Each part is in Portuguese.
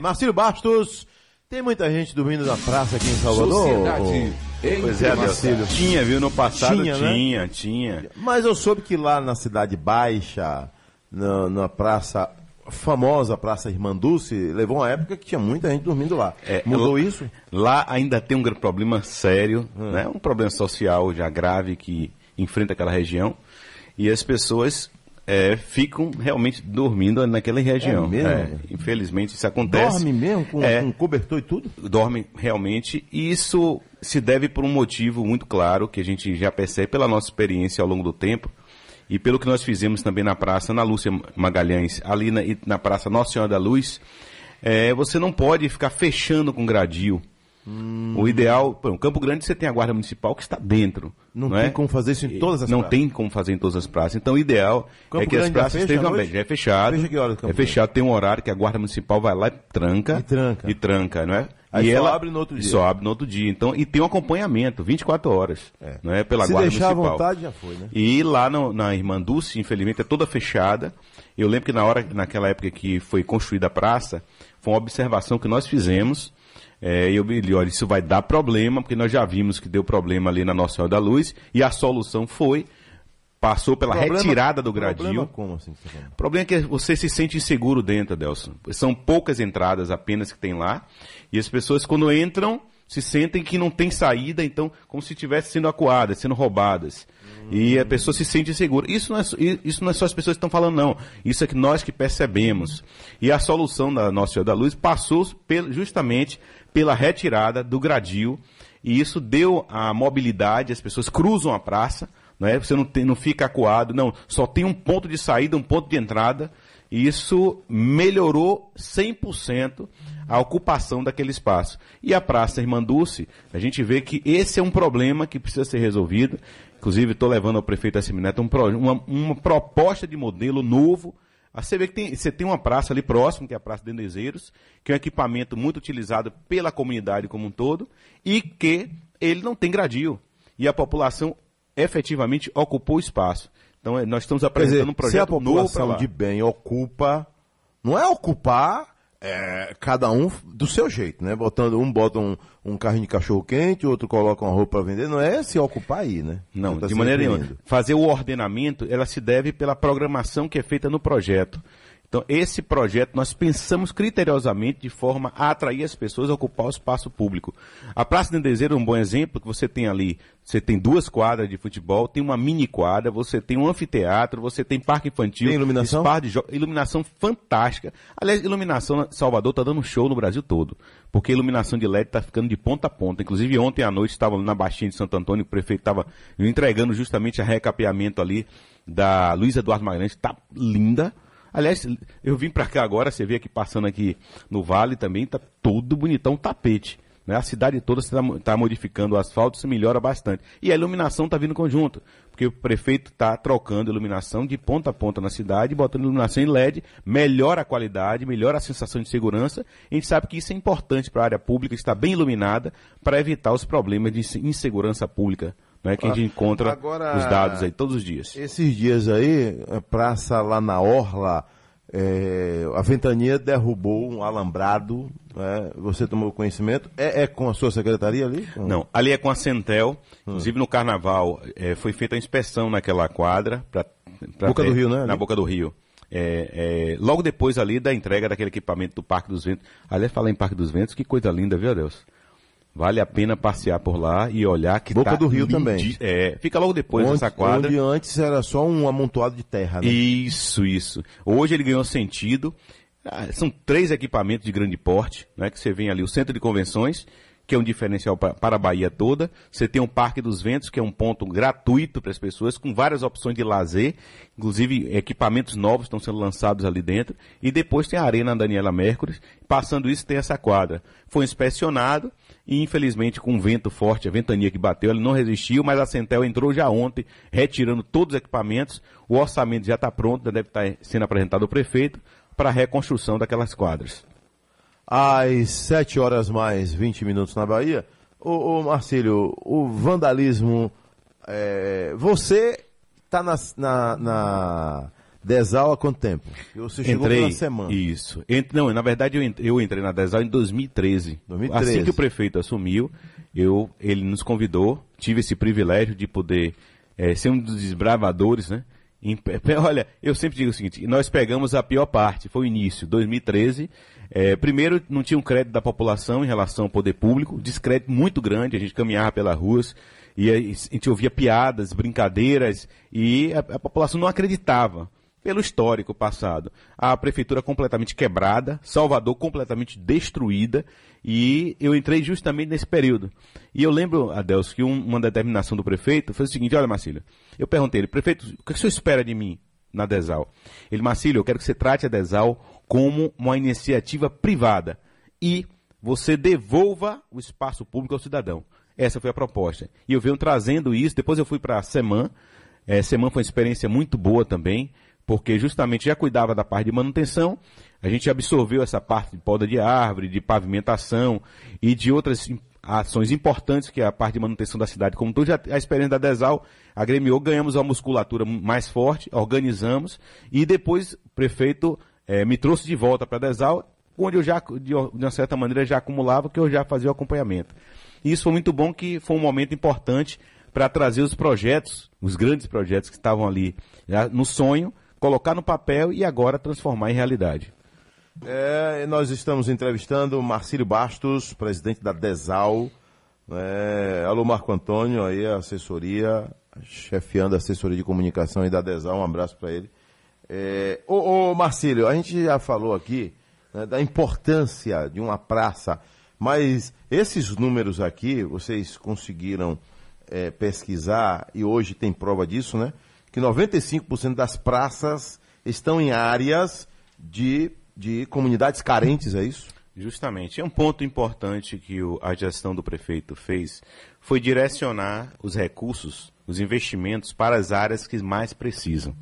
Marcelo Bastos, tem muita gente dormindo na praça aqui em Salvador? Sociedade Pois é, Marcelo. Tinha, viu? No passado Tinha, tinha, né? tinha. Mas eu soube que lá na Cidade Baixa, na, na praça, famosa Praça Irmã Dulce, levou uma época que tinha muita gente dormindo lá. É, Mudou eu- isso? Lá ainda tem um grande problema sério, né? um problema social já grave que enfrenta aquela região. E as pessoas é, ficam realmente dormindo naquela região. É mesmo? infelizmente isso acontece. Dorme mesmo com, É. com cobertor e tudo? dorme realmente, e isso se deve por um motivo muito claro, que a gente já percebe pela nossa experiência ao longo do tempo, e pelo que nós fizemos também na praça, na Lúcia Magalhães, ali na, na praça Nossa Senhora da Luz, é, você não pode ficar fechando com gradil. O ideal, pô, Campo Grande você tem a guarda municipal que está dentro. Não, Não, tem é? como fazer isso em todas as Não praças. tem como fazer em todas as praças. Então, o ideal Campo é que as Grande já praças estejam à abertas. Já é fechado. Fecha que horas, Campo é fechado. Tem um horário que a Guarda Municipal vai lá e tranca. E tranca. E tranca, não é? Aí e só ela, abre no outro dia. Só abre no outro dia. Então, e tem um acompanhamento, 24 horas. É. Não é? Pela Se Guarda deixar à Municipal. vontade, já foi, né? E lá no- na Irmã Dulce, infelizmente, é toda fechada. Eu lembro que na hora, naquela época que foi construída a praça, foi uma observação que nós fizemos. É, e eu me olha, isso vai dar problema, porque nós já vimos que deu problema ali na Nossa Senhora da Luz, e a solução foi, passou pela Problema- retirada do Problema gradil. como assim? tá? O problema é que você se sente inseguro dentro, Adelson. São poucas entradas apenas que tem lá. E as pessoas, quando entram, se sentem que não tem saída, então, como se estivessem sendo acuadas, sendo roubadas. E a pessoa se sente insegura. Isso não, é, isso não é só as pessoas que estão falando, não. Isso é que nós que percebemos. E a solução da Nossa Senhora da Luz passou justamente pela retirada do gradil. E isso deu a mobilidade, as pessoas cruzam a praça, não é? Você não, tem, não fica acuado, não. Só tem um ponto de saída, um ponto de entrada. E isso melhorou 100% a ocupação daquele espaço. E a Praça Irmã Dulce, a gente vê que esse é um problema que precisa ser resolvido. Inclusive, estou levando ao prefeito Assemineto um pro- uma, uma proposta de modelo novo. Você vê que tem, você tem uma praça ali próximo, que é a Praça Dendezeiros, que é um equipamento muito utilizado pela comunidade como um todo, e que ele não tem gradil. E a população efetivamente ocupou o espaço. Então, eh, nós estamos apresentando dizer, um projeto se a novo população lá. de bem ocupa, não é ocupar é, cada um do seu jeito, né? Botando, um bota um, um carrinho de cachorro quente, outro coloca uma roupa para vender, não é se ocupar aí, né? Não, tá de maneira nenhuma. Fazer o ordenamento, ela se deve pela programação que é feita no projeto. Então, esse projeto nós pensamos criteriosamente de forma a atrair as pessoas a ocupar o espaço público. A Praça do Desejo é um bom exemplo, que você tem ali, você tem duas quadras de futebol, tem uma mini quadra, você tem um anfiteatro, você tem parque infantil. Tem iluminação? iluminação fantástica. Aliás, iluminação na Salvador está dando um show no Brasil todo. Porque a iluminação de LED está ficando de ponta a ponta. Inclusive, ontem à noite estava na Baixinha de Santo Antônio, o prefeito estava entregando justamente a recapeamento ali da Luiz Eduardo Magalhães. Está linda. Aliás, eu vim para cá agora, você vê aqui passando aqui no Vale também, tá todo bonitão, tapete. Né? A cidade toda está tá modificando o asfalto, isso melhora bastante. E a iluminação está vindo conjunto, porque o prefeito está trocando iluminação de ponta a ponta na cidade, botando iluminação em LED, melhora a qualidade, melhora a sensação de segurança. A gente sabe que isso é importante para a área pública estar bem iluminada para evitar os problemas de inse- insegurança pública, né? que a gente encontra Agora- os dados aí todos os dias. Esses dias aí, a praça lá na Orla, é, a ventania derrubou um alambrado, né? você tomou conhecimento, é, é com a sua secretaria ali? Não, ali é com a Centel. Hum. Inclusive no carnaval eh, foi feita a inspeção naquela quadra. Pra, pra Boca do Rio, né, ali? Na Boca do Rio. É, é, logo depois ali da entrega daquele equipamento do Parque dos Ventos. Aliás, falar em Parque dos Ventos, que coisa linda, viu, Deus? Vale a pena passear por lá e olhar que Boca tá do Rio também. É, fica logo depois onde, dessa quadra. onde antes era só um amontoado de terra, né? Isso, isso. Hoje ele ganhou sentido. Ah, São três equipamentos de grande porte, né? Que você vem ali, o centro de convenções, que é um diferencial pa- para a Bahia toda. Você tem o Parque dos Ventos, que é um ponto gratuito para as pessoas, com várias opções de lazer. Inclusive, equipamentos novos estão sendo lançados ali dentro. E depois tem a Arena Daniela Mercury. Passando isso, tem essa quadra. Foi inspecionado e, infelizmente, com um vento forte, a ventania que bateu, ele não resistiu, mas a Centel entrou já ontem, retirando todos os equipamentos. O orçamento já está pronto, já deve estar sendo apresentado ao prefeito para a reconstrução daquelas quadras. Às 7 horas mais 20 minutos na Bahia, ô, ô Marcílio, o vandalismo, é, você está na, na, na, Desal há quanto tempo? Você chegou entrei, pela semana. Isso. Ent, não, na verdade eu entrei, eu entrei na Desal em 2013. 2013. Assim que o prefeito assumiu, eu, ele nos convidou, tive esse privilégio de poder é, ser um dos desbravadores, né? Olha, eu sempre digo o seguinte, nós pegamos a pior parte, foi o início, 2013. É, primeiro, não tinha um crédito da população em relação ao poder público, descrédito muito grande, a gente caminhava pelas ruas, e a, a gente ouvia piadas, brincadeiras, e a, a população não acreditava pelo histórico passado. A prefeitura completamente quebrada, Salvador completamente destruída, e eu entrei justamente nesse período. E eu lembro, Adelso, que um, uma determinação do prefeito foi o seguinte, olha Marcílio, eu perguntei ele, prefeito, o que o senhor espera de mim na Desal? Ele, Marcílio, eu quero que você trate a Desal como uma iniciativa privada e você devolva o espaço público ao cidadão. Essa foi a proposta. E eu venho trazendo isso, depois eu fui para a Seman, é, Seman foi uma experiência muito boa também, porque justamente já cuidava da parte de manutenção, a gente absorveu essa parte de poda de árvore, de pavimentação e de outras ações importantes que é a parte de manutenção da cidade. Como toda a experiência da Desal agremiou, ganhamos uma musculatura mais forte, organizamos e depois o prefeito é, me trouxe de volta para a Desal, onde eu já, de, de uma certa maneira, já acumulava, que eu já fazia o acompanhamento. E isso foi muito bom, que foi um momento importante para trazer os projetos, os grandes projetos que estavam ali no sonho, colocar no papel e agora transformar em realidade. É, nós estamos entrevistando Marcílio Bastos, presidente da DESAL. É, alô, Marco Antônio, aí assessoria, chefiando a assessoria de comunicação aí da DESAL, um abraço para ele. É, ô, ô, Marcílio, a gente já falou aqui né, da importância de uma praça, mas esses números aqui, vocês conseguiram é, pesquisar, e hoje tem prova disso, né? Que 95% das praças estão em áreas de, de comunidades carentes, é isso? Justamente. É um ponto importante que o, a gestão do prefeito fez foi direcionar os recursos, os investimentos para as áreas que mais precisam.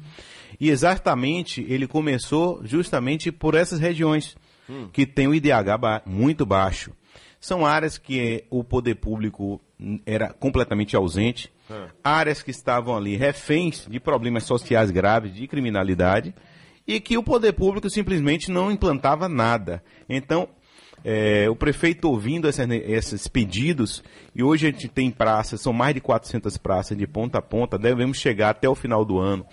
E exatamente ele começou justamente por essas regiões hum. que têm o IDH ba muito baixo. São áreas que o poder público era completamente ausente. Áreas que estavam ali reféns de problemas sociais graves, de criminalidade, e que o poder público simplesmente não implantava nada. Então, é, o prefeito ouvindo essa, esses pedidos, e hoje a gente tem praças, são mais de 400 praças de ponta a ponta, devemos chegar até o final do ano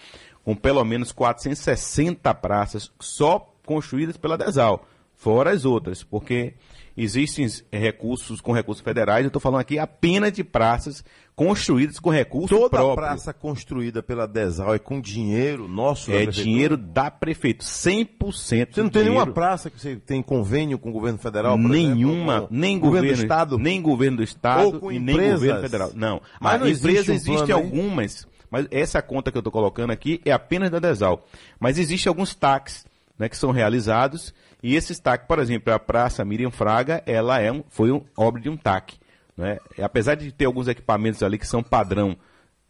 com pelo menos 460 praças só construídas pela Desal, fora as outras, porque existem recursos com recursos federais, eu estou falando aqui apenas de praças construídas com recursos Toda próprio. praça construída pela Desal é com dinheiro nosso É dinheiro da prefeito, 100%. Você não tem dinheiro. nenhuma praça que você tem convênio com o governo federal, Nenhuma, exemplo, nem governo, governo do estado, nem governo do estado ou com e empresas. nem governo federal. Não, mas não empresas existe um existem algumas, mas essa conta que eu estou colocando aqui é apenas da Desal. Mas existem alguns taxas né, que são realizados e esses TAC, por exemplo, a Praça Miriam Fraga, ela é um, foi um, obra de um TAC. Né? Apesar de ter alguns equipamentos ali que são padrão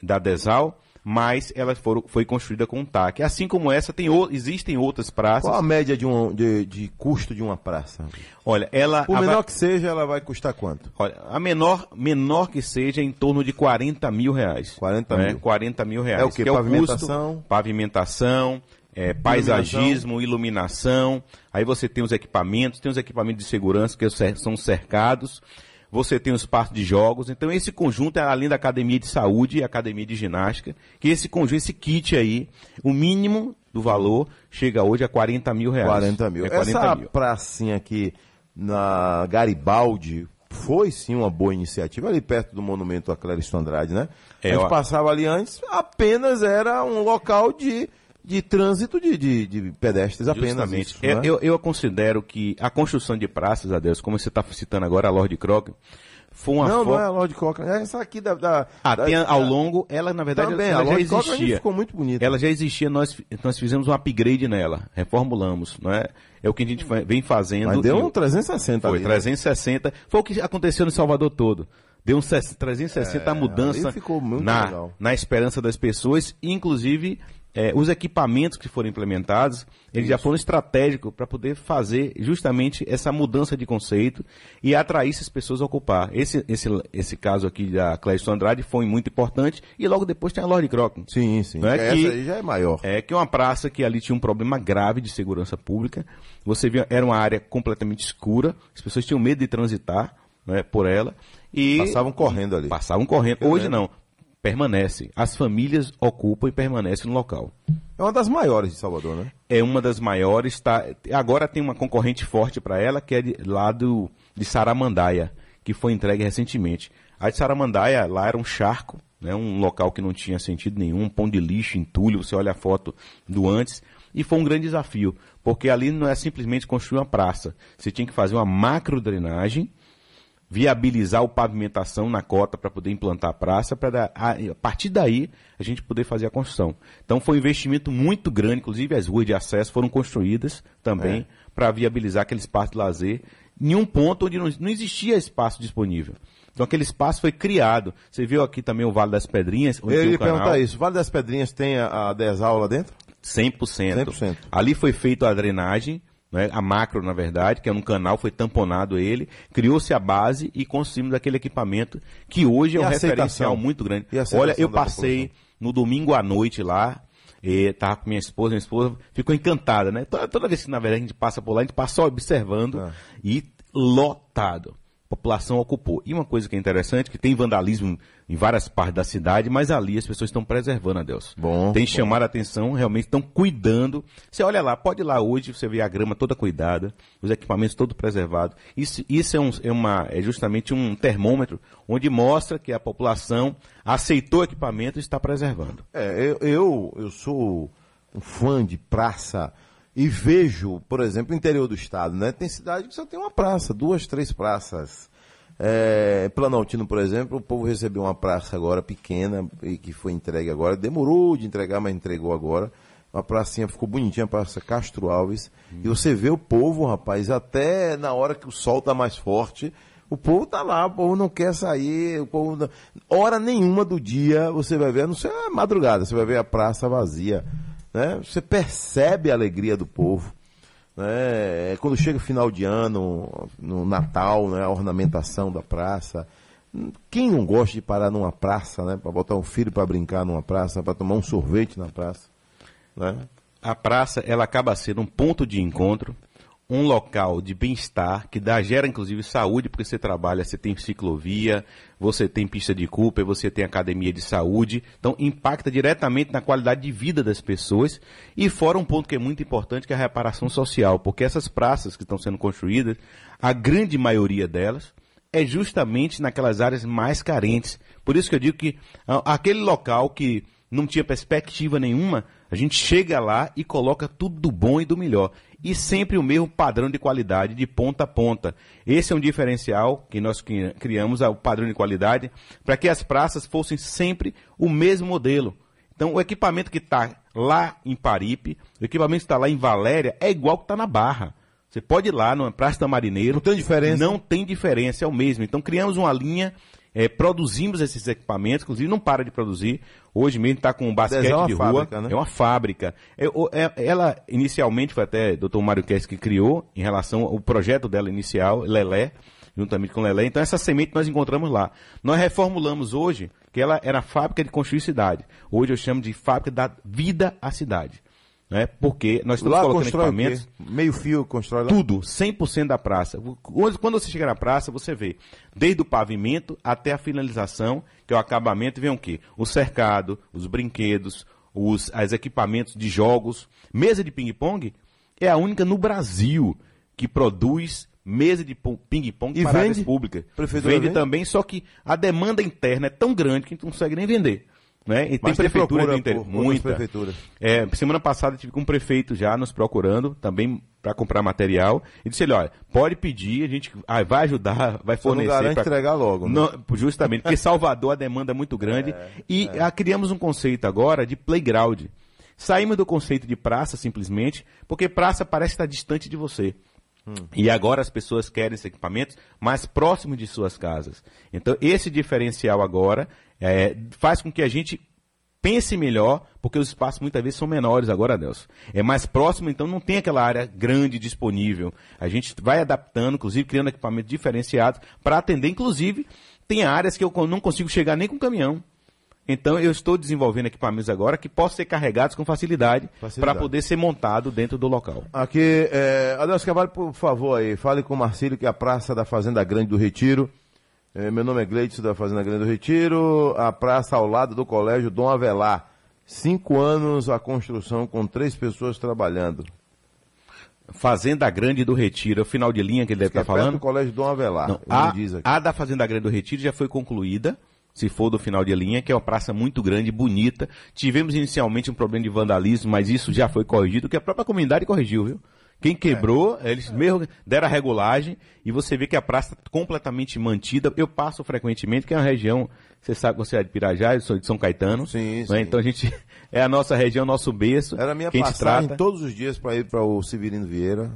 da Desal, mas ela foram, foi construída com um TAC. Assim como essa, tem, existem outras praças. Qual a média de, um, de, de custo de uma praça? Olha, ela. Por menor que seja, ela vai custar quanto? Olha, a menor, menor que seja, é em torno de 40 mil reais. 40 né? mil. 40 mil reais. É o quê? Que Pavimentação? É o custo, pavimentação, é, paisagismo, iluminação. Aí você tem os equipamentos, tem os equipamentos de segurança que são cercados. Você tem os parques de jogos. Então esse conjunto é além da academia de saúde e academia de ginástica. Que esse conjunto, esse kit aí, o mínimo do valor chega hoje a 40 mil reais. 40 mil. É 40 Essa mil. pracinha aqui na Garibaldi foi sim uma boa iniciativa, ali perto do monumento a Clarice Andrade, né? É, a gente ó. passava ali antes, apenas era um local de, de trânsito de, de, de pedestres apenas. Justamente. isso, eu, né? eu, eu considero que a construção de praças, Adeus, como você está citando agora a Lorde Croc, foi uma Não, não é a Lorde Cochran. É essa aqui da. da, Ah, da- tem a- ao da- longo, ela na verdade Também, a ela já Lorde Cochran existia. ficou muito bonita. Ela já existia, nós, nós fizemos um upgrade nela, reformulamos, não é? É o que a gente vem fazendo. Mas deu um 360 Foi, ali. né? 360. Foi o que aconteceu no Salvador todo. Deu um 360 a mudança É, ficou muito na, legal. na esperança das pessoas, inclusive é, os equipamentos que foram implementados, eles já foram estratégicos para poder fazer justamente essa mudança de conceito e atrair essas pessoas a ocupar. Esse, esse, esse caso aqui da Clécio Andrade foi muito importante e logo depois tem a Lord Crockett. Sim, sim. Não é Essa que- aí já é maior. É que uma praça que ali tinha um problema grave de segurança pública. Você via, era uma área completamente escura, as pessoas tinham medo de transitar né, por ela. E Passavam correndo ali. passavam correndo. Hoje não. Permanece. As famílias ocupam e permanecem no local. É uma das maiores de Salvador, né? É uma das maiores. Tá, agora tem uma concorrente forte para ela, que é de, lá do, de Saramandaia, que foi entregue recentemente. A de Saramandaia, lá era um charco, né, um local que não tinha sentido nenhum, um pão de lixo, entulho, você olha a foto do antes. E foi um grande desafio, porque ali não é simplesmente construir uma praça. Você tinha que fazer uma macro drenagem, viabilizar a pavimentação na cota para poder implantar a praça, para a, partir daí a gente poder fazer a construção. Então foi um investimento muito grande, inclusive as ruas de acesso foram construídas também para viabilizar aquele espaço de lazer em um ponto onde não, não existia espaço disponível. Então aquele espaço foi criado. Você viu aqui também o Vale das Pedrinhas, onde Eu ia o canal. perguntar isso. Vale das Pedrinhas tem a, a Desal lá dentro? 100%. 100%. Ali foi feita a drenagem, né, a macro, na verdade, que é um canal, foi tamponado ele, criou-se a base e construímos aquele equipamento que hoje é E um referencial muito grande. Olha, eu passei no domingo à noite lá, e tava com minha esposa, minha esposa ficou encantada, né? Toda, toda vez que, na verdade, a gente passa por lá, a gente passa só observando Ah. e lotado. População ocupou. E uma coisa que é interessante, que tem vandalismo em várias partes da cidade, mas ali as pessoas estão preservando a Deus. Bom, Tem bom. chamado a atenção, realmente estão cuidando. Você olha lá, pode ir lá hoje, você vê a grama toda cuidada, os equipamentos todos preservados. Isso, isso é, um- é uma, é justamente um termômetro onde mostra que a população aceitou o equipamento e está preservando. É, eu, eu, eu sou um fã de praça e vejo, por exemplo, o interior do estado, né? Tem cidade que só tem uma praça, duas, três praças. É, Planaltino, por exemplo, o povo recebeu uma praça agora pequena e que foi entregue agora. Demorou de entregar, mas entregou agora. Uma pracinha ficou bonitinha, a praça Castro Alves. E você vê o povo, rapaz, até na hora que o sol tá mais forte, o povo tá lá, o povo não quer sair, o povo não... hora nenhuma do dia você vai ver, não ser a madrugada, você vai ver a praça vazia, né? Você percebe a alegria do povo, né? É Quando chega o final de ano, no Natal, né? A ornamentação da praça. Quem não gosta de parar numa praça, né? Para botar um filho para brincar numa praça, para tomar um sorvete na praça, né? A praça, ela acaba sendo um ponto de encontro, um local de bem-estar, que dá, gera inclusive saúde, porque você trabalha, você tem ciclovia, você tem pista de Cooper, você tem academia de saúde, então impacta diretamente na qualidade de vida das pessoas. E fora um ponto que é muito importante, que é a reparação social, porque essas praças que estão sendo construídas, a grande maioria delas, é justamente naquelas áreas mais carentes. Por isso que eu digo que ah, aquele local que não tinha perspectiva nenhuma, a gente chega lá e coloca tudo do bom e do melhor. E sempre o mesmo padrão de qualidade, de ponta a ponta. Esse é um diferencial que nós cri- criamos, ah, o padrão de qualidade, para que as praças fossem sempre o mesmo modelo. Então, o equipamento que está lá em Paripe, o equipamento que está lá em Valéria, é igual que está na Barra. Você pode ir lá na Praça da Marineiro. Não tem diferença? Não tem diferença, é o mesmo. Então, criamos uma linha, eh, produzimos esses equipamentos, inclusive não para de produzir. Hoje mesmo está com um basquete Dez é uma de rua. fábrica, né? É uma fábrica. É, é- ela, inicialmente, foi até o Dr. Mário Kess que criou, em relação ao projeto dela inicial, Lelé, juntamente com Lelé. Então, essa semente nós encontramos lá. Nós reformulamos hoje, que ela era fábrica de construir cidade. Hoje eu chamo de fábrica da vida à cidade. Né? Porque nós estamos Lá colocando equipamentos. Meio fio constrói lá? Tudo, 100% da praça. Quando você chega na praça, você vê desde o pavimento até a finalização, que é o acabamento, vem o quê? O cercado, os brinquedos, os as equipamentos de jogos. Mesa de ping-pong é a única no Brasil que produz mesa de pong- ping-pong para vende? públicas. Prefeitura vende vende? também, só que a demanda interna é tão grande que a gente não consegue nem vender. Né? E tem Mas tem prefeitura do interior. Muita. É, semana passada tive com um prefeito já nos procurando, também para comprar material. E disse ele, olha, pode pedir, a gente ah, vai ajudar, vai Só não fornecer. garante pra- entregar logo, né? Não, justamente, porque Salvador a demanda é muito grande. e ah, criamos um conceito agora de playground. Saímos do conceito de praça simplesmente, porque praça parece estar distante de você. E agora as pessoas querem esses equipamentos mais próximos de suas casas. Então, esse diferencial agora é, faz com que a gente pense melhor, porque os espaços muitas vezes são menores agora, Nelson. É mais próximo, então não tem aquela área grande disponível. A gente vai adaptando, inclusive criando equipamentos diferenciados para atender, inclusive, tem áreas que eu não consigo chegar nem com caminhão. Então eu estou desenvolvendo equipamentos agora que possam ser carregados com facilidade, para poder ser montado dentro do local. Aqui, é, Adelso Cavalho, por favor aí, fale com o Marcílio que é a Praça da Fazenda Grande do Retiro. É, meu nome é Gleitson da Fazenda Grande do Retiro, a praça ao lado do Colégio Dom Avelar. Cinco anos a construção com três pessoas trabalhando. Fazenda Grande do Retiro, é o final de linha que ele deve estar é falando? do Colégio Dom Avelar. Não, a, a da Fazenda Grande do Retiro já foi concluída se for do final de linha, que é uma praça muito grande, bonita. Tivemos inicialmente um problema de vandalismo, mas isso já foi corrigido, que a própria comunidade corrigiu, viu? Quem quebrou, é. eles mesmo deram a regulagem e você vê que a praça está completamente mantida. Eu passo frequentemente, que é uma região, você sabe que você é de Pirajá, eu sou de São Caetano. Sim, né? sim. Então a gente, é a nossa região, nosso berço. Era a minha passagem trata. todos os dias para ir para o Severino Vieira.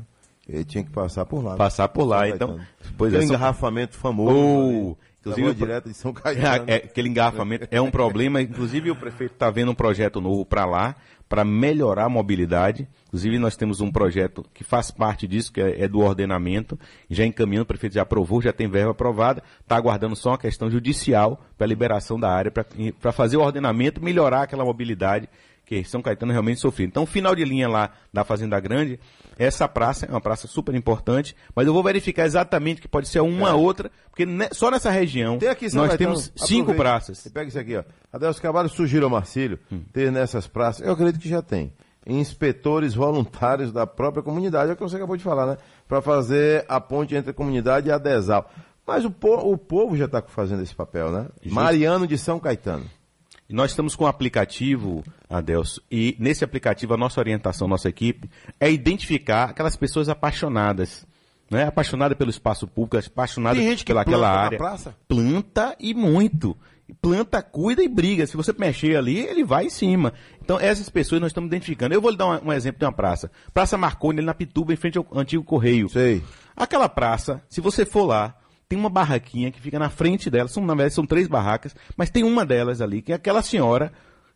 Ele tinha que passar por lá. Passar por lá, então. Pois é, engarrafamento famoso. Oh, Inclusive, direto de São Caetano. É, é, aquele engarrafamento é um problema. Inclusive, o prefeito está vendo um projeto novo para lá, para melhorar a mobilidade. Inclusive, nós temos um projeto que faz parte disso, que é, é do ordenamento. Já encaminhando, o prefeito já aprovou, já tem verba aprovada. Está aguardando só uma questão judicial para a liberação da área, para fazer o ordenamento, melhorar aquela mobilidade que São Caetano realmente sofreu. Então, final de linha lá da Fazenda Grande, essa praça é uma praça super importante, mas eu vou verificar exatamente que pode ser uma é. outra, porque só nessa região aqui, nós Caetano, temos cinco praças. Você pega isso aqui, ó. Adelso Cavalho sugiro ao Marcílio hum. ter nessas praças, eu acredito que já tem, inspetores voluntários da própria comunidade, é o que você acabou de falar, né? Para fazer a ponte entre a comunidade e a DESAL. Mas o, po o povo já está fazendo esse papel, né? Justo. Mariano de São Caetano. E nós estamos com um aplicativo, Adelso, e nesse aplicativo a nossa orientação, nossa equipe, é identificar aquelas pessoas apaixonadas. Né? Apaixonada pelo espaço público, apaixonada pelaquela área. praça? Planta e muito. Planta, cuida e briga. Se você mexer ali, ele vai em cima. Então, essas pessoas nós estamos identificando. Eu vou lhe dar um, um exemplo de uma praça. Praça Marconi, ali na Pituba, em frente ao antigo Correio. Sei. Aquela praça, se você for lá, tem uma barraquinha que fica na frente dela, são, na verdade são três barracas, mas tem uma delas ali, que é aquela senhora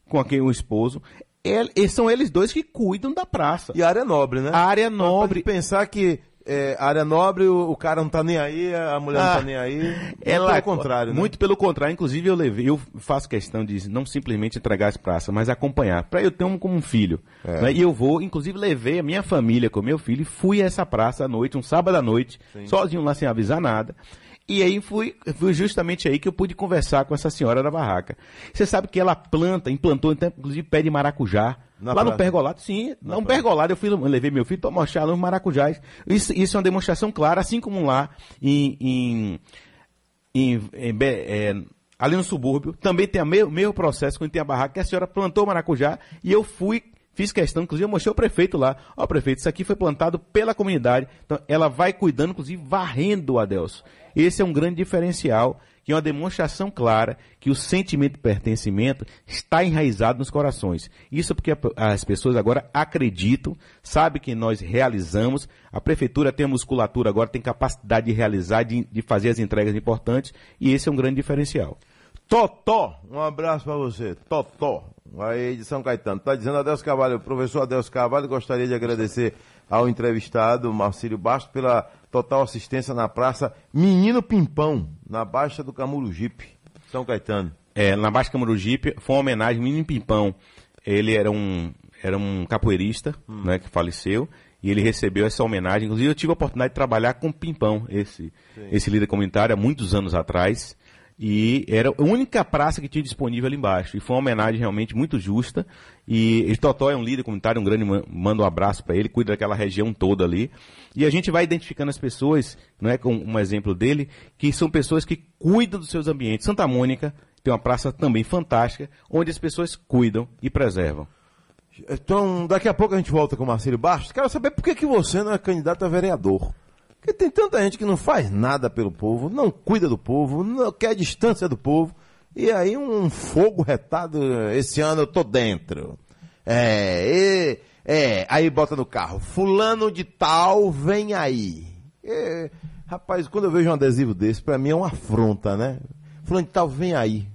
com aquele o esposo, ele, são eles dois que cuidam da praça. E a área nobre, né? A área nobre. pensar que é, área nobre, o, o, cara não tá nem aí, a mulher ah, não tá ah, nem aí. Ela, pelo contrário, né? Muito pelo contrário. Inclusive, eu levei, eu faço questão de não simplesmente entregar as praças, mas acompanhar. Para eu ter um como um filho. É. Né? E eu vou, inclusive, levei a minha família com meu filho e fui a essa praça à noite, um sábado à noite, Sim. sozinho lá sem avisar nada. E aí fui, fui justamente aí que eu pude conversar com essa senhora da barraca. Você sabe que ela planta, implantou então, inclusive pé de maracujá. Na lá praça. no pergolado, sim. Na um pergolado, eu fui, eu levei meu filho para mostrar os maracujás. Isso, isso é uma demonstração clara, assim como lá em, em, em, em é, ali no subúrbio, também tem o mesmo, mesmo processo quando tem a barraca, que a senhora plantou maracujá e eu fui Fiz questão, inclusive, eu mostrei ao prefeito lá. Ó, prefeito, isso aqui foi plantado pela comunidade. Então, ela vai cuidando, inclusive, varrendo o Adelso. Esse é um grande diferencial, que é uma demonstração clara que o sentimento de pertencimento está enraizado nos corações. Isso porque as pessoas agora acreditam, sabem que nós realizamos. A prefeitura tem a musculatura agora, tem capacidade de realizar, de, de fazer as entregas importantes, e esse é um grande diferencial. Totó, um abraço para você. Totó, aí de São Caetano. Está dizendo Adelso Carvalho, o professor Adelso Carvalho, gostaria de agradecer ao entrevistado Marcílio Bastos pela total assistência na praça Menino Pimpão, na Baixa do Camurugipe, São Caetano. É, na Baixa do Camurugipe foi uma homenagem ao Menino Pimpão. Ele era um, era um capoeirista, hum. né, que faleceu, e ele recebeu essa homenagem. Inclusive eu tive a oportunidade de trabalhar com Pimpão, esse, esse líder comunitário, há muitos anos atrás. E era a única praça que tinha disponível ali embaixo. E foi uma homenagem realmente muito justa. E, e Totó é um líder comunitário, um grande, manda um abraço para ele, cuida daquela região toda ali. E a gente vai identificando as pessoas, não é com um exemplo dele, que são pessoas que cuidam dos seus ambientes. Santa Mônica tem uma praça também fantástica, onde as pessoas cuidam e preservam. Então, daqui a pouco a gente volta com o Marcelo Bastos. Quero saber por que, que você não é candidato a vereador. Porque tem tanta gente que não faz nada pelo povo, não cuida do povo, não quer distância do povo. E aí um fogo retado, esse ano eu tô dentro. É, e, é, aí bota no carro, fulano de tal vem aí. É, rapaz, quando eu vejo um adesivo desse, pra mim é uma afronta, né? Fulano de tal vem aí.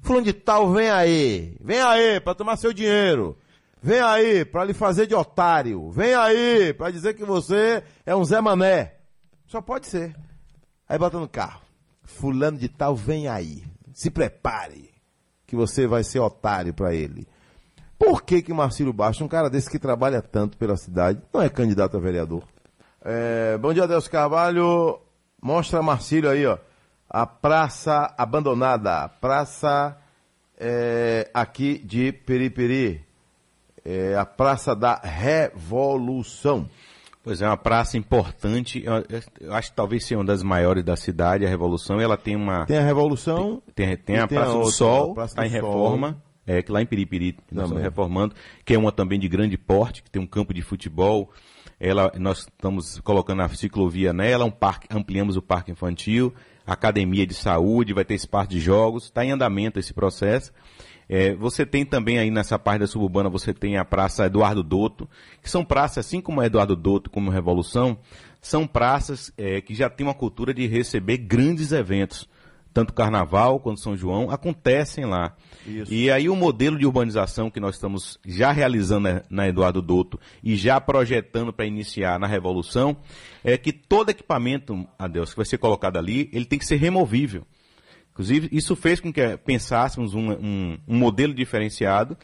Fulano de tal, vem aí. Vem aí para tomar seu dinheiro. Vem aí para lhe fazer de otário. Vem aí para dizer que você é um Zé Mané. Só pode ser. Aí bota no carro. Fulano de tal, vem aí. Se prepare. Que você vai ser otário para ele. Por que que Marcílio Bastos, um cara desse que trabalha tanto pela cidade, não é candidato a vereador? É, bom dia, Deus Carvalho. Mostra Marcílio aí, ó. A praça abandonada. Praça é, aqui de Periperi. É, a Praça da Revolução. Pois é, uma praça importante. Eu, acho que talvez seja uma das maiores da cidade, a Revolução. Ela tem uma. Tem a Revolução. Tem, tem, tem a tem Praça a do Sol, está em reforma. É, que lá em Piripiri nós estamos reformando, que é uma também de grande porte, que tem um campo de futebol. Ela, nós estamos colocando a ciclovia nela, um parque, ampliamos o parque infantil, academia de saúde, vai ter espaço de jogos, está em andamento esse processo. É, você tem também aí nessa parte da suburbana, você tem a Praça Eduardo Dotto, que são praças, assim como a Eduardo Dotto, como a Revolução, são praças é, que já têm uma cultura de receber grandes eventos. Tanto Carnaval quanto São João acontecem lá. Isso. E aí o modelo de urbanização que nós estamos já realizando na- na Eduardo Dotto e já projetando para iniciar na Revolução é que todo equipamento, Adeus, que vai ser colocado ali, ele tem que ser removível. Inclusive, isso fez com que pensássemos um, um- um modelo diferenciado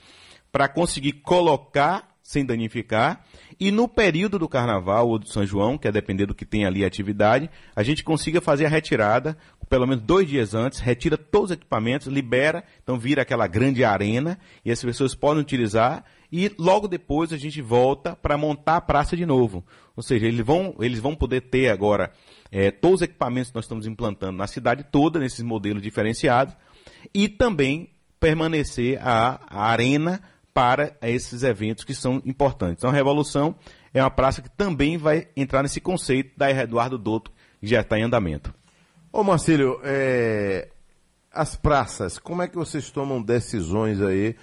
para conseguir colocar sem danificar e no período do Carnaval ou do São João, que é depender do que tem ali a atividade, a gente consiga fazer a retirada, pelo menos dois dias antes, retira todos os equipamentos, libera, então vira aquela grande arena e as pessoas podem utilizar e logo depois a gente volta para montar a praça de novo. Ou seja, eles vão, eles vão poder ter agora eh, todos os equipamentos que nós estamos implantando na cidade toda, nesses modelos diferenciados, e também permanecer a, a arena para esses eventos que são importantes. Então a Revolução é uma praça que também vai entrar nesse conceito da Eduardo Dotto, que já está em andamento. Ô Marcílio, é, as praças, como é que vocês tomam decisões aí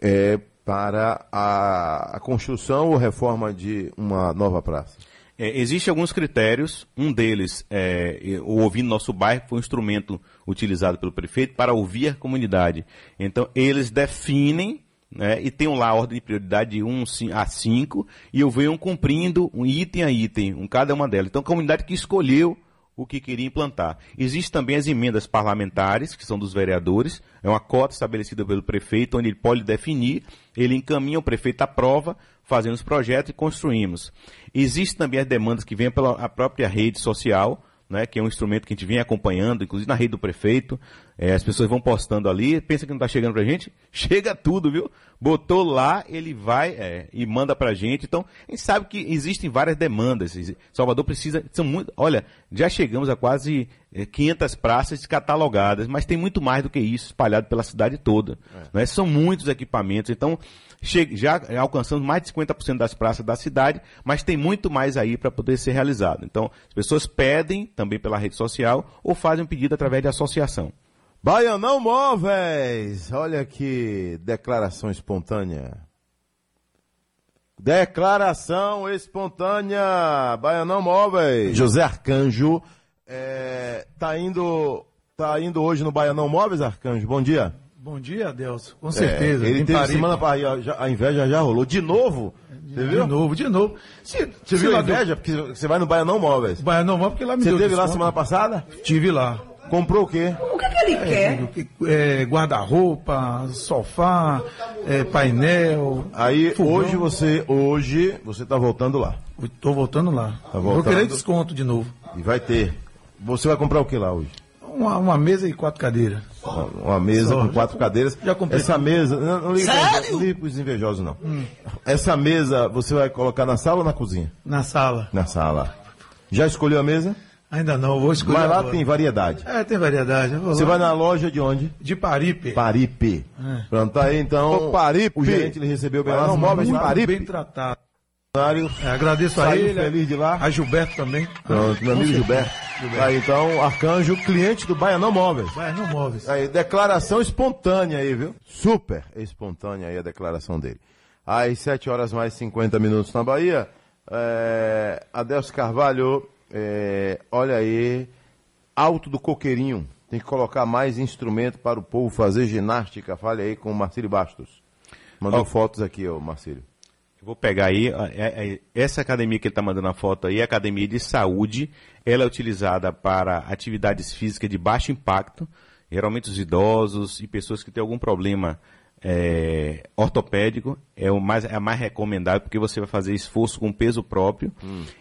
é, para a, a construção ou reforma de uma nova praça? É, Existem alguns critérios, um deles é o Ouvir Nosso Bairro, foi um instrumento utilizado pelo prefeito para ouvir a comunidade. Então, eles definem né, e tem lá a ordem de prioridade de 1 a 5 e eu venho cumprindo um item a item, um cada uma delas. Então, a comunidade que escolheu o que queria implantar. Existem também as emendas parlamentares, que são dos vereadores, é uma cota estabelecida pelo prefeito, onde ele pode definir, ele encaminha, o prefeito aprova, fazendo os projetos e construímos. Existem também as demandas que vêm pela própria rede social, né, que é um instrumento que a gente vem acompanhando, inclusive na rede do prefeito. É, as pessoas vão postando ali, pensa que não está chegando pra gente? Chega tudo, viu? Botou lá, ele vai é, e manda pra gente. Então, a gente sabe que existem várias demandas. Salvador precisa, são muito, olha, já chegamos a quase é, 500 praças catalogadas, mas tem muito mais do que isso espalhado pela cidade toda. Né? São muitos equipamentos, então já alcançamos mais de 50% das praças da cidade, mas tem muito mais aí para poder ser realizado. Então, as pessoas pedem também pela rede social ou fazem um pedido através de associação. Baianão Móveis, olha que declaração espontânea. Declaração espontânea, Baianão Móveis. José Arcanjo, é, tá indo, tá indo hoje no Baianão Móveis, Arcanjo. Bom dia. Bom dia, Adelso. Com certeza. É, ele Em teve Paripe. semana para a inveja já rolou de novo. Você De viu? novo, de novo. Se, Você se viu a lá deu- inveja? Porque você vai no Baianão Móveis. Vai, não, vamos porque lá me Você deu teve lá desconto. semana passada? Tive lá. Comprou o quê? O que, que ele quer? É, guarda-roupa, sofá, é, painel. Aí fogão. hoje você, hoje você tá voltando lá. Tô voltando lá. Tá Vou voltando. querer desconto de novo. E vai ter. Você vai comprar o que lá hoje? Uma, uma mesa e quatro cadeiras. Uma, uma mesa Só. com quatro cadeiras. Já comprei. Essa mesa, não, não liga não liga pros invejosos não. Essa mesa você vai colocar na sala ou na cozinha? Na sala. Na sala. Já escolheu a mesa? Ainda não, vou escolher. Mas lá agora. tem variedade. É, tem variedade. Eu vou Você lá. vai na loja de onde? De Paripe. Paripe. Pronto, tá aí então. Ô, Paripe. O gerente ele recebeu bem lá Baianão no Móveis, Muito Paripe. bem tratado. É, agradeço a Saiu ele. feliz de lá. A Gilberto também. Pronto, meu amigo Gilberto. Então, Arcanjo, cliente do Baianão Móveis. Vai, não móveis. Aí, declaração espontânea aí, viu? Super espontânea aí a declaração dele. Às 7 horas mais 50 minutos na Bahia. É, Adelso Carvalho, é, olha aí, Alto do Coqueirinho. Tem que colocar mais instrumento para o povo fazer ginástica. Fale aí com o Marcílio Bastos. Mandou Ó. fotos aqui, ô Marcílio. Vou pegar aí, é- é- essa academia que ele está mandando a foto aí é a academia de saúde. Ela é utilizada para atividades físicas de baixo impacto, geralmente os idosos e pessoas que têm algum problema é, ortopédico. É, o mais, é a mais recomendável porque você vai fazer esforço com peso próprio.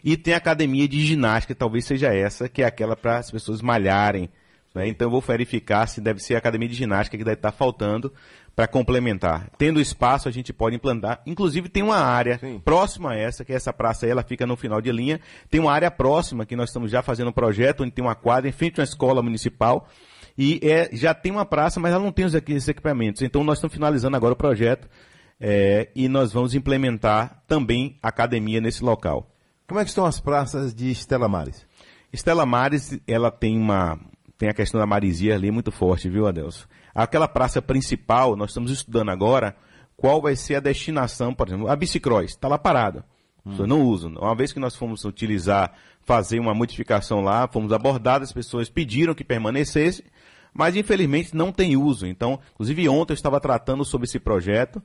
E tem a academia de ginástica, talvez seja essa, que é aquela para as pessoas malharem. né? Então eu vou verificar se deve ser a academia de ginástica que deve estar faltando para complementar. Tendo espaço, a gente pode implantar. Inclusive tem uma área Sim. próxima a essa, que é essa praça aí, ela fica no final de linha. Tem uma área próxima que nós estamos já fazendo um projeto, onde tem uma quadra em frente a uma escola municipal. E é, já tem uma praça, mas ela não tem os esses equipamentos. Então nós estamos finalizando agora o projeto é, e nós vamos implementar também academia nesse local. Como é que estão as praças de Estela Mares? Estela Mares, ela tem uma tem a questão da marisia ali muito forte, viu, Adelso? Aquela praça principal, nós estamos estudando agora qual vai ser a destinação, por exemplo, a bicicross, está lá parada. Pessoas não usam. Uma vez que nós fomos utilizar, fazer uma modificação lá, fomos abordadas, as pessoas pediram que permanecesse, mas infelizmente não tem uso. Então, inclusive ontem eu estava tratando sobre esse projeto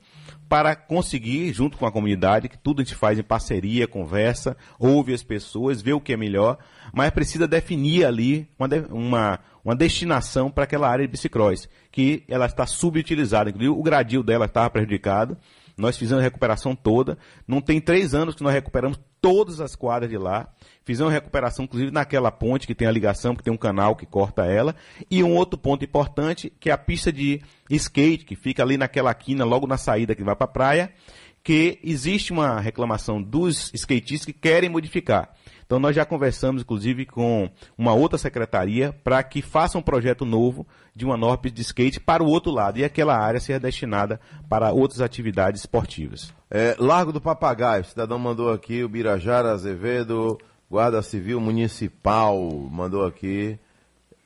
para conseguir, junto com a comunidade, que tudo a gente faz em parceria, conversa, ouve as pessoas, vê o que é melhor, mas precisa definir ali uma, uma, uma destinação para aquela área de bicicross, que ela está subutilizada. Inclusive, o gradil dela estava prejudicado. Nós fizemos a recuperação toda. Não tem três anos que nós recuperamos todas as quadras de lá. Fizemos recuperação, inclusive, naquela ponte que tem a ligação, que tem um canal que corta ela. E um outro ponto importante, que é a pista de skate, que fica ali naquela quina, logo na saída que vai para a praia, que existe uma reclamação dos skatistas que querem modificar. Então nós já conversamos, inclusive, com uma outra secretaria para que faça um projeto novo de uma pista de skate para o outro lado e aquela área seja destinada para outras atividades esportivas. É, Largo do Papagaio, o cidadão mandou aqui, o Birajara Azevedo, Guarda Civil Municipal, mandou aqui.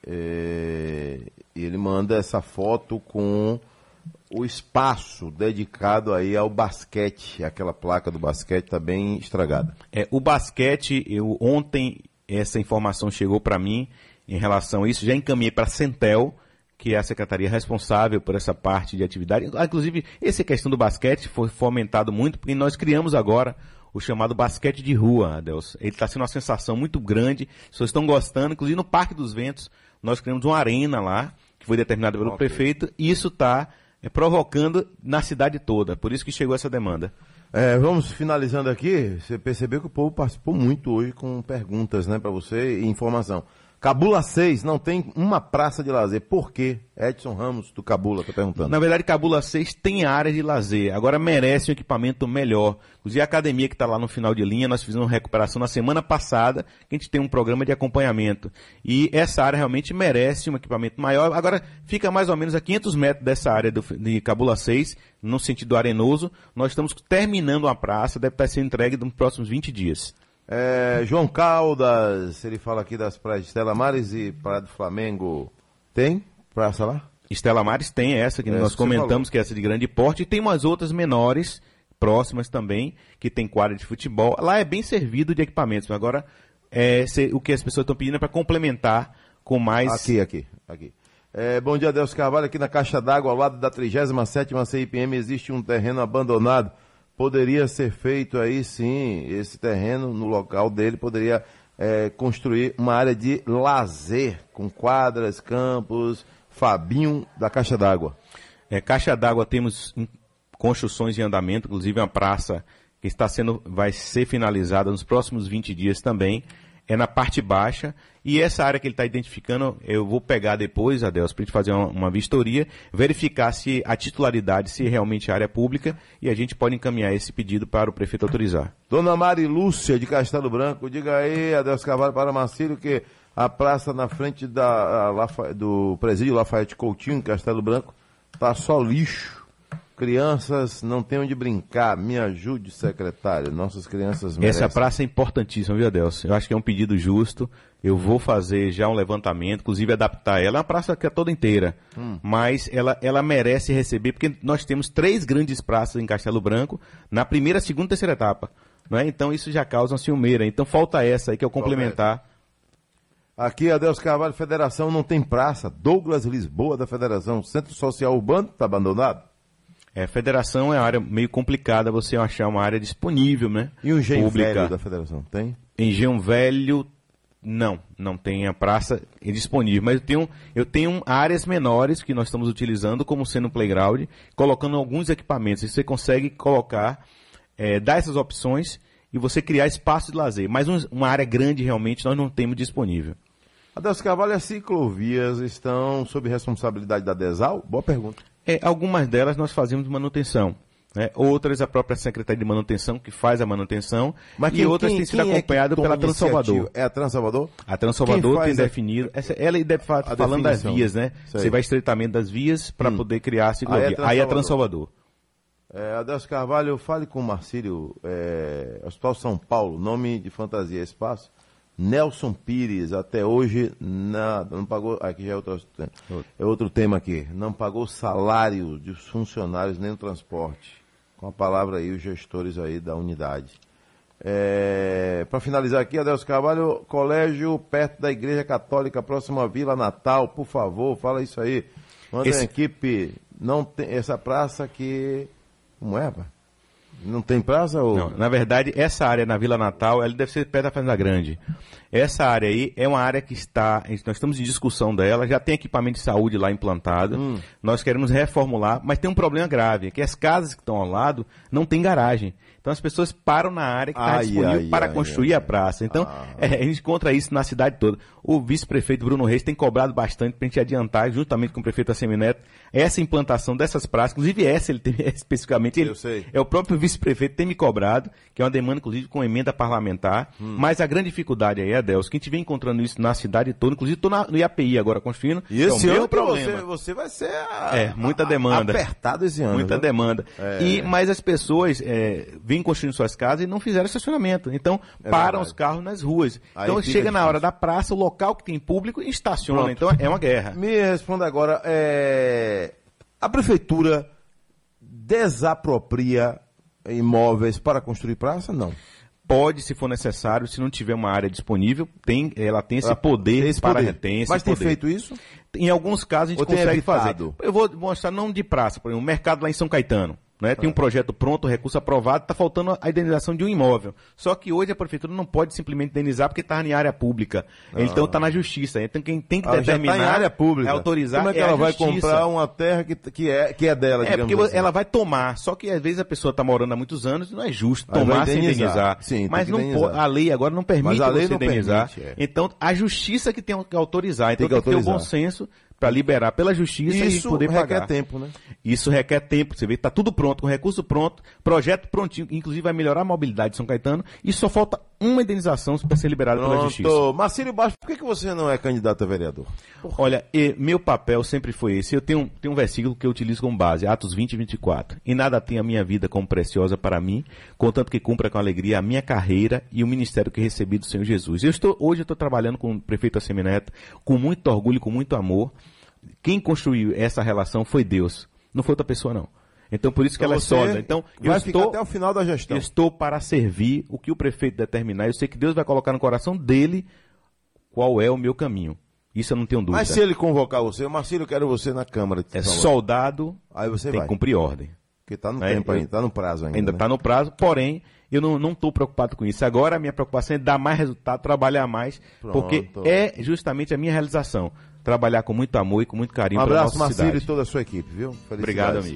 é, ele manda essa foto com o espaço dedicado aí ao basquete. Aquela placa do basquete está bem estragada. É, o basquete, eu ontem essa informação chegou para mim em relação a isso, já encaminhei para a Centel, que é a secretaria responsável por essa parte de atividade. Ah, Inclusive, essa questão do basquete foi fomentado muito porque nós criamos agora o chamado basquete de rua, Adelson. Ele está sendo uma sensação muito grande, as pessoas estão gostando, inclusive no Parque dos Ventos, nós criamos uma arena lá, que foi determinada pelo Ok. prefeito, e isso está provocando na cidade toda, por isso que chegou essa demanda. É, vamos finalizando aqui. Você percebeu que o povo participou muito hoje com perguntas, né, para você e informação. Cabula 6 não tem uma praça de lazer. Por quê? Edson Ramos do Cabula está perguntando. Na verdade, Cabula 6 tem área de lazer. Agora merece um equipamento melhor. Inclusive a academia que está lá no final de linha, nós fizemos uma recuperação na semana passada, que a gente tem um programa de acompanhamento. E essa área realmente merece um equipamento maior. Agora, fica mais ou menos a 500 metros dessa área do- de Cabula 6, no sentido arenoso. Nós estamos terminando a praça, deve estar sendo entregue nos próximos 20 dias. É, João Caldas, ele fala aqui das praias de Estela Mares e Praia do Flamengo. Tem praça lá? Estela Mares tem essa que Essa nós que comentamos, que é essa de grande porte, e tem umas outras menores, próximas também, que tem quadra de futebol. Lá é bem servido de equipamentos. Agora, é, se- o que as pessoas estão pedindo é para complementar com mais. Aqui, aqui, aqui. É, bom dia, Deus Carvalho. Aqui na Caixa d'Água, ao lado da 37ª CIPM, existe um terreno abandonado. Poderia ser feito aí, sim, esse terreno, no local dele, poderia é, construir uma área de lazer, com quadras, campos, Fabinho da Caixa d'Água. É, caixa d'água temos em- construções em andamento, inclusive uma praça que está sendo, vai ser finalizada nos próximos 20 dias também. É na parte baixa. E essa área que ele está identificando, eu vou pegar depois, Adeus, para a gente fazer uma, uma vistoria, verificar se a titularidade, se realmente a área é pública, e a gente pode encaminhar esse pedido para o prefeito autorizar. Dona Mari Lúcia, de Castelo Branco, diga aí, Adeus Carvalho para Marcílio, que a praça na frente da, a do presídio Lafayette Coutinho, em Castelo Branco, tá só lixo. Crianças não têm onde brincar. Me ajude, secretário. Nossas crianças merecem. Essa praça é importantíssima, viu, Adelson? Eu acho que é um pedido justo. Eu vou fazer já um levantamento, inclusive adaptar ela. É uma praça que é toda inteira, mas ela, ela merece receber, porque nós temos três grandes praças em Castelo Branco, na primeira, segunda e terceira etapa. Não é? Então isso já causa uma ciumeira. Então falta essa aí, que é o complementar. Aqui, Adeus Carvalho, Federação não tem praça. Douglas Lisboa, da Federação, Centro Social Urbano, está abandonado. É, federação é uma área meio complicada você achar uma área disponível, né? E o engenho Pública. velho da Federação, tem? Engenho Velho, não, não tem a praça disponível. Mas eu tenho, eu tenho áreas menores que nós estamos utilizando como sendo playground, colocando alguns equipamentos. E você consegue colocar, é, dar essas opções e você criar espaço de lazer. Mas um- uma área grande realmente nós não temos disponível. Adeus Carvalho, as ciclovias estão sob responsabilidade da DESAL? Boa pergunta. É, algumas delas nós fazemos manutenção. né? Outras a própria Secretaria de Manutenção que faz a manutenção Mas e quem- outras têm sido é que acompanhadas toma pela Transalvador. É a Transalvador? A Transalvador tem a- definido, essa, ela deve fa- a falando das vias, né? Sei. Você vai estreitamento das vias para poder criar a ciclovia. Aí é Aí é Transalvador. É, Adeus Carvalho, fale com o Marcílio, é, Hospital São Paulo, nome de fantasia, é espaço. Nelson Pires, até hoje nada, não pagou, aqui já é outro, é outro tema aqui, não pagou salário dos funcionários nem o transporte. Com a palavra aí, os gestores aí da unidade. É, Para finalizar aqui, Adeus Carvalho, colégio perto da Igreja Católica, próxima à Vila Natal, por favor, fala isso aí. Manda Esse- a equipe, não tem essa praça que. Como é, rapaz? Não tem praça ou. Não, na verdade, essa área na Vila Natal, ela deve ser perto da Fazenda Grande. Essa área aí é uma área que está, nós estamos em discussão dela, já tem equipamento de saúde lá implantado. Hum. Nós queremos reformular, mas tem um problema grave, é que as casas que estão ao lado não tem garagem. Então as pessoas param na área que está disponível ai, para ai, construir ai. a praça. Então, Ah. é, a gente encontra isso na cidade toda. O vice-prefeito Bruno Reis tem cobrado bastante para a gente adiantar, juntamente com o prefeito Assemineto, essa implantação dessas praças. Inclusive essa, ele tem especificamente. Ele, Eu sei. é o próprio vice-prefeito tem me cobrado, que é uma demanda, inclusive, com emenda parlamentar. Hum. Mas a grande dificuldade aí, Adelso, que a gente vem encontrando isso na cidade toda, inclusive estou no IAPI agora construindo. E é esse o ano meu problema. você, você vai ser a- É, muita a- demanda. apertado esse ano. Muita viu? demanda. É. E, mas as pessoas é, vêm construindo suas casas e não fizeram estacionamento. Então, É param verdade. os carros nas ruas. Aí então, chega na hora da praça, o local que tem público, estaciona. Pronto. Então, é uma guerra. Me responda agora, é, a prefeitura desapropria imóveis para construir praça? Não. Pode, se for necessário, se não tiver uma área disponível, tem, ela tem esse Ela poder tem esse para poder. esse Mas tem poder. feito isso? Em alguns casos a gente Ou consegue fazer. Eu vou mostrar não de praça, por exemplo, o mercado lá em São Caetano. Né? Tem um projeto pronto, recurso aprovado, está faltando a indenização de um imóvel. Só que hoje a prefeitura não pode simplesmente indenizar porque está em área pública. Então está na justiça. Então quem tem que já determinar em área pública. é autorizar Como é que é ela vai comprar uma terra que, que, é, que é dela, É, porque assim? ela vai tomar, só que às vezes a pessoa está morando há muitos anos e não é justo Aí tomar sem indenizar. Sim, tem Mas não indenizar. a lei agora não permite Mas a lei não indenizar. permite, é. Então a justiça que tem que autorizar. Tem Então que tem, que ter o bom senso para liberar pela justiça Isso e poder requer pagar. tempo, né? Isso requer tempo. Você vê que está tudo pronto, com recurso pronto, projeto prontinho, inclusive vai melhorar a mobilidade de São Caetano e só falta uma indenização para ser liberada pela justiça. Marcílio Baixo, por que, que você não é candidato a vereador? Olha, meu papel sempre foi esse. Eu tenho, tenho um versículo que eu utilizo como base, Atos 20 e 24. E nada tem a minha vida como preciosa para mim, contanto que cumpra com alegria a minha carreira e o ministério que recebi do Senhor Jesus. Eu estou, hoje eu estou trabalhando com o prefeito Assemineto, com muito orgulho, com muito amor. Quem construiu essa relação foi Deus, não foi outra pessoa não. Então por isso que Então ela é sólida. Então eu vai ficar estou, até o final da gestão. eu estou para servir o que o prefeito determinar. Eu sei que Deus vai colocar no coração dele qual é o meu caminho. Isso eu não tenho dúvida. Mas se ele convocar você, Marcílio, eu quero você na Câmara. de É soldado, Aí você tem vai. que cumprir ordem. Porque tá no É, tempo eu- ainda, tá no prazo ainda. Ainda né? está no prazo, porém, eu não estou preocupado com isso. Agora a minha preocupação é dar mais resultado, trabalhar mais, Pronto. porque é justamente a minha realização. Trabalhar com muito amor e com muito carinho Um pela abraço, nossa Marcílio, e cidade. toda a sua equipe, viu? Obrigado, amigo.